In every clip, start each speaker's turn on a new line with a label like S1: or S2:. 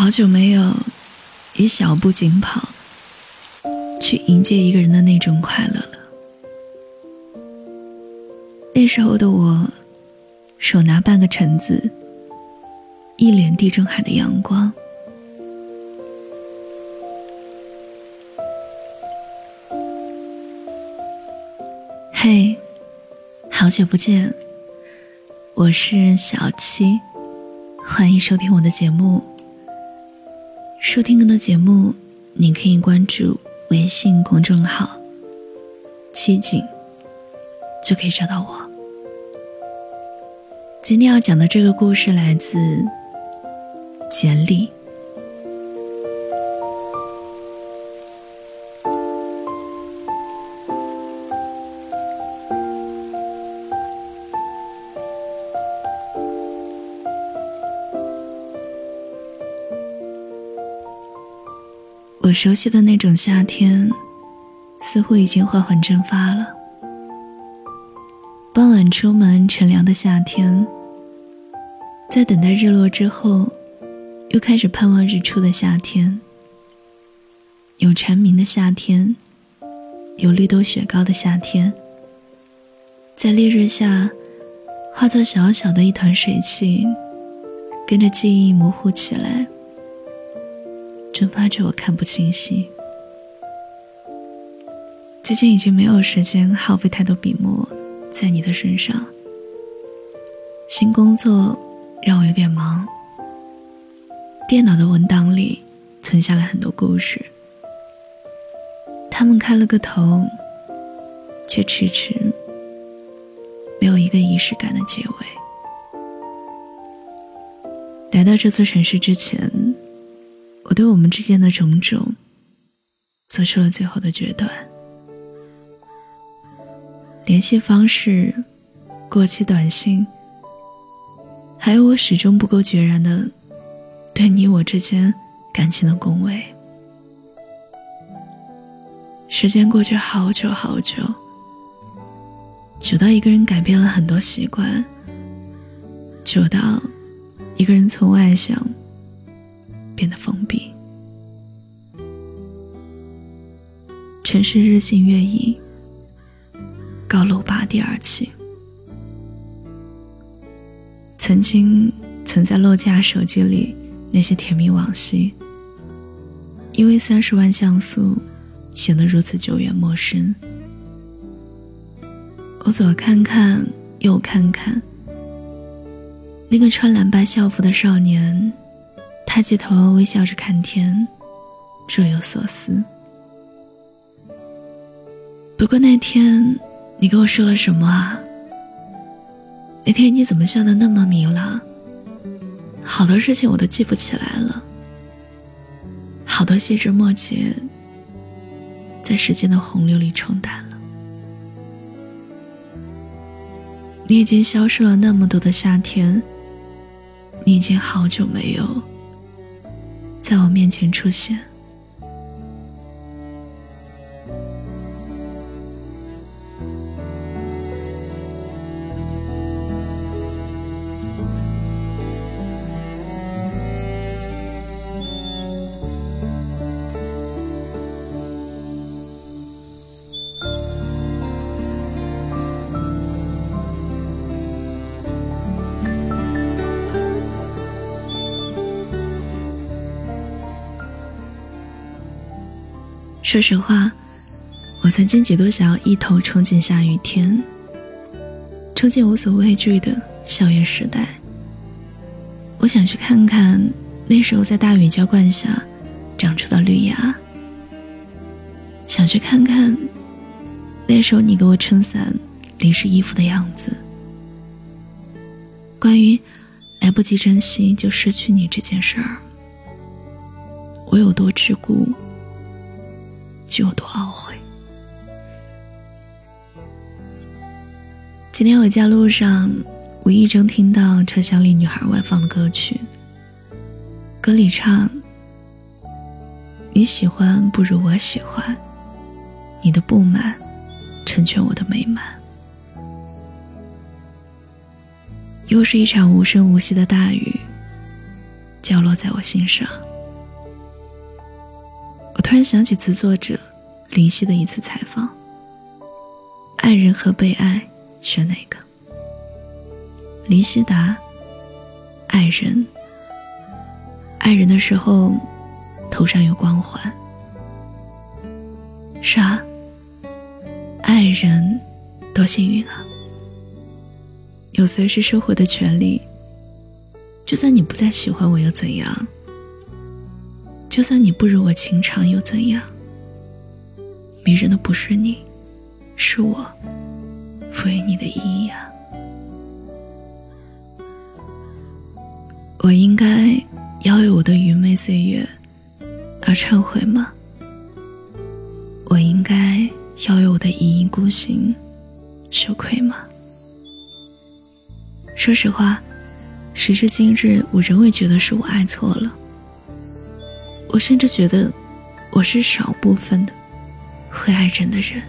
S1: 好久没有以小步紧跑去迎接一个人的那种快乐了。那时候的我，手拿半个橙子，一脸地中海的阳光。嘿，好久不见，我是小七，欢迎收听我的节目。收听更多节目，你可以关注微信公众号“七景”，就可以找到我。今天要讲的这个故事来自简历。我熟悉的那种夏天，似乎已经缓缓蒸发了。傍晚出门，乘凉的夏天，在等待日落之后，又开始盼望日出的夏天。有蝉鸣的夏天，有绿豆雪糕的夏天，在烈日下，化作小小的一团水汽，跟着记忆模糊起来。蒸发着，我看不清晰。最近已经没有时间耗费太多笔墨在你的身上。新工作让我有点忙，电脑的文档里存下了很多故事，他们开了个头，却迟迟没有一个仪式感的结尾。来到这座城市之前。对我们之间的种种做出了最后的决断。联系方式、过期短信，还有我始终不够决然的对你我之间感情的恭维。时间过去好久好久，久到一个人改变了很多习惯，久到一个人从外向。变得封闭。城市日新月异，高楼拔地而起。曾经存在诺基亚手机里那些甜蜜往昔，因为三十万像素显得如此久远陌生。我左看看，右看看，那个穿蓝白校服的少年。抬起头，微笑着看天，若有所思。不过那天你跟我说了什么啊？那天你怎么笑得那么明朗？好多事情我都记不起来了，好多细枝末节，在时间的洪流里冲淡了。你已经消失了那么多的夏天，你已经好久没有。在我面前出现。说实话，我曾经几度想要一头冲进下雨天，冲进无所畏惧的校园时代。我想去看看那时候在大雨浇灌下长出的绿芽，想去看看那时候你给我撑伞、淋湿衣服的样子。关于来不及珍惜就失去你这件事儿，我有多桎梏？就有多懊悔。今天回家路上，无意中听到车厢里女孩外放的歌曲，歌里唱：“你喜欢不如我喜欢，你的不满成全我的美满。”又是一场无声无息的大雨，降落在我心上。我突然想起词作者林夕的一次采访：爱人和被爱，选哪个？林夕答：爱人。爱人的时候，头上有光环。是啊，爱人多幸运啊，有随时收回的权利。就算你不再喜欢我又怎样？就算你不如我情长又怎样？迷人的不是你，是我赋予你的意义啊！我应该要为我的愚昧岁月而忏悔吗？我应该要为我的一意孤行羞愧吗？说实话，时至今日，我仍未觉得是我爱错了。我甚至觉得，我是少部分的会爱人的人。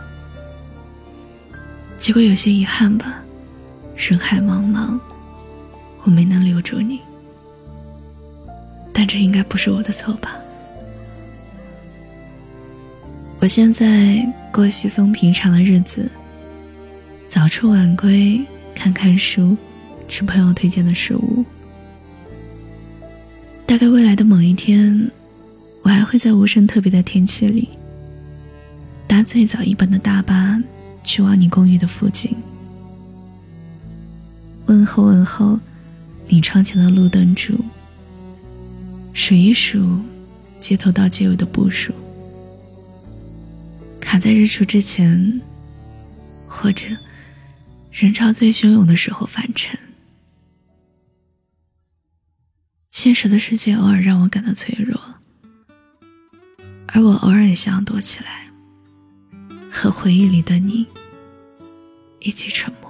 S1: 结果有些遗憾吧，人海茫茫，我没能留住你。但这应该不是我的错吧？我现在过稀松平常的日子，早出晚归，看看书，吃朋友推荐的食物。大概未来的某一天，我还会在无甚特别的天气里，搭最早一班的大巴去往你公寓的附近，问候问候你窗前的路灯柱，数一数街头到街尾的步数。卡在日出之前，或者人潮最汹涌的时候返程。现实的世界偶尔让我感到脆弱，而我偶尔也想躲起来，和回忆里的你一起沉默。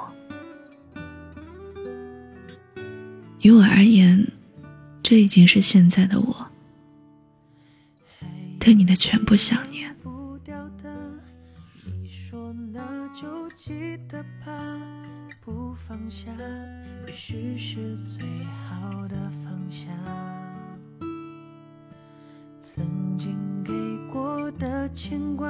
S1: 于我而言，这已经是现在的我，对你的全部想念。
S2: 记得吧，不放下，也许是最好的方向。曾经给过的牵挂，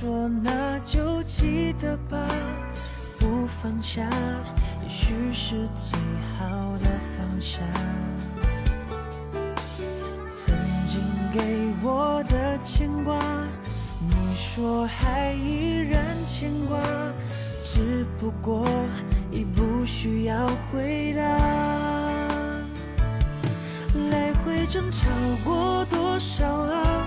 S2: 说那就记得吧，不放下，也许是最好的放下。曾经给我的牵挂，你说还依然牵挂，只不过已不需要回答。来回争吵过多少啊？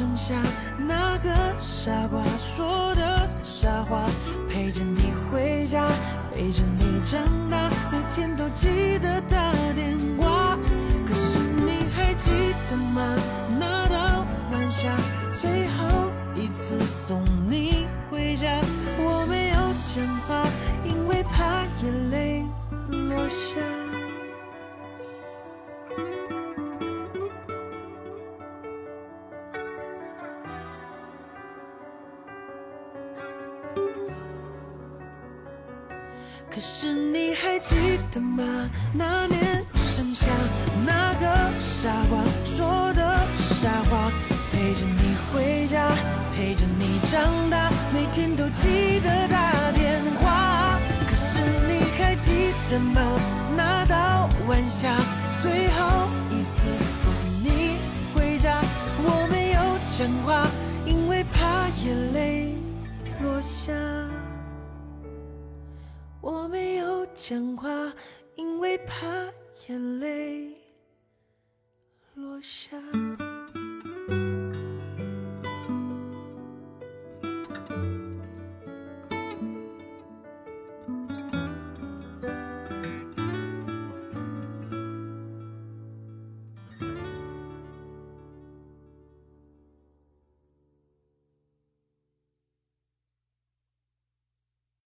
S2: 剩下。那个傻瓜说的傻话，陪着你回家，陪着你长大，每天都记得打电可是你还记得吗？那年盛夏，那个傻瓜说的傻话，陪着你回家，陪着你长大，每天都记得打电话。可是你还记得吗？那道晚霞，讲话，因为怕眼泪落下。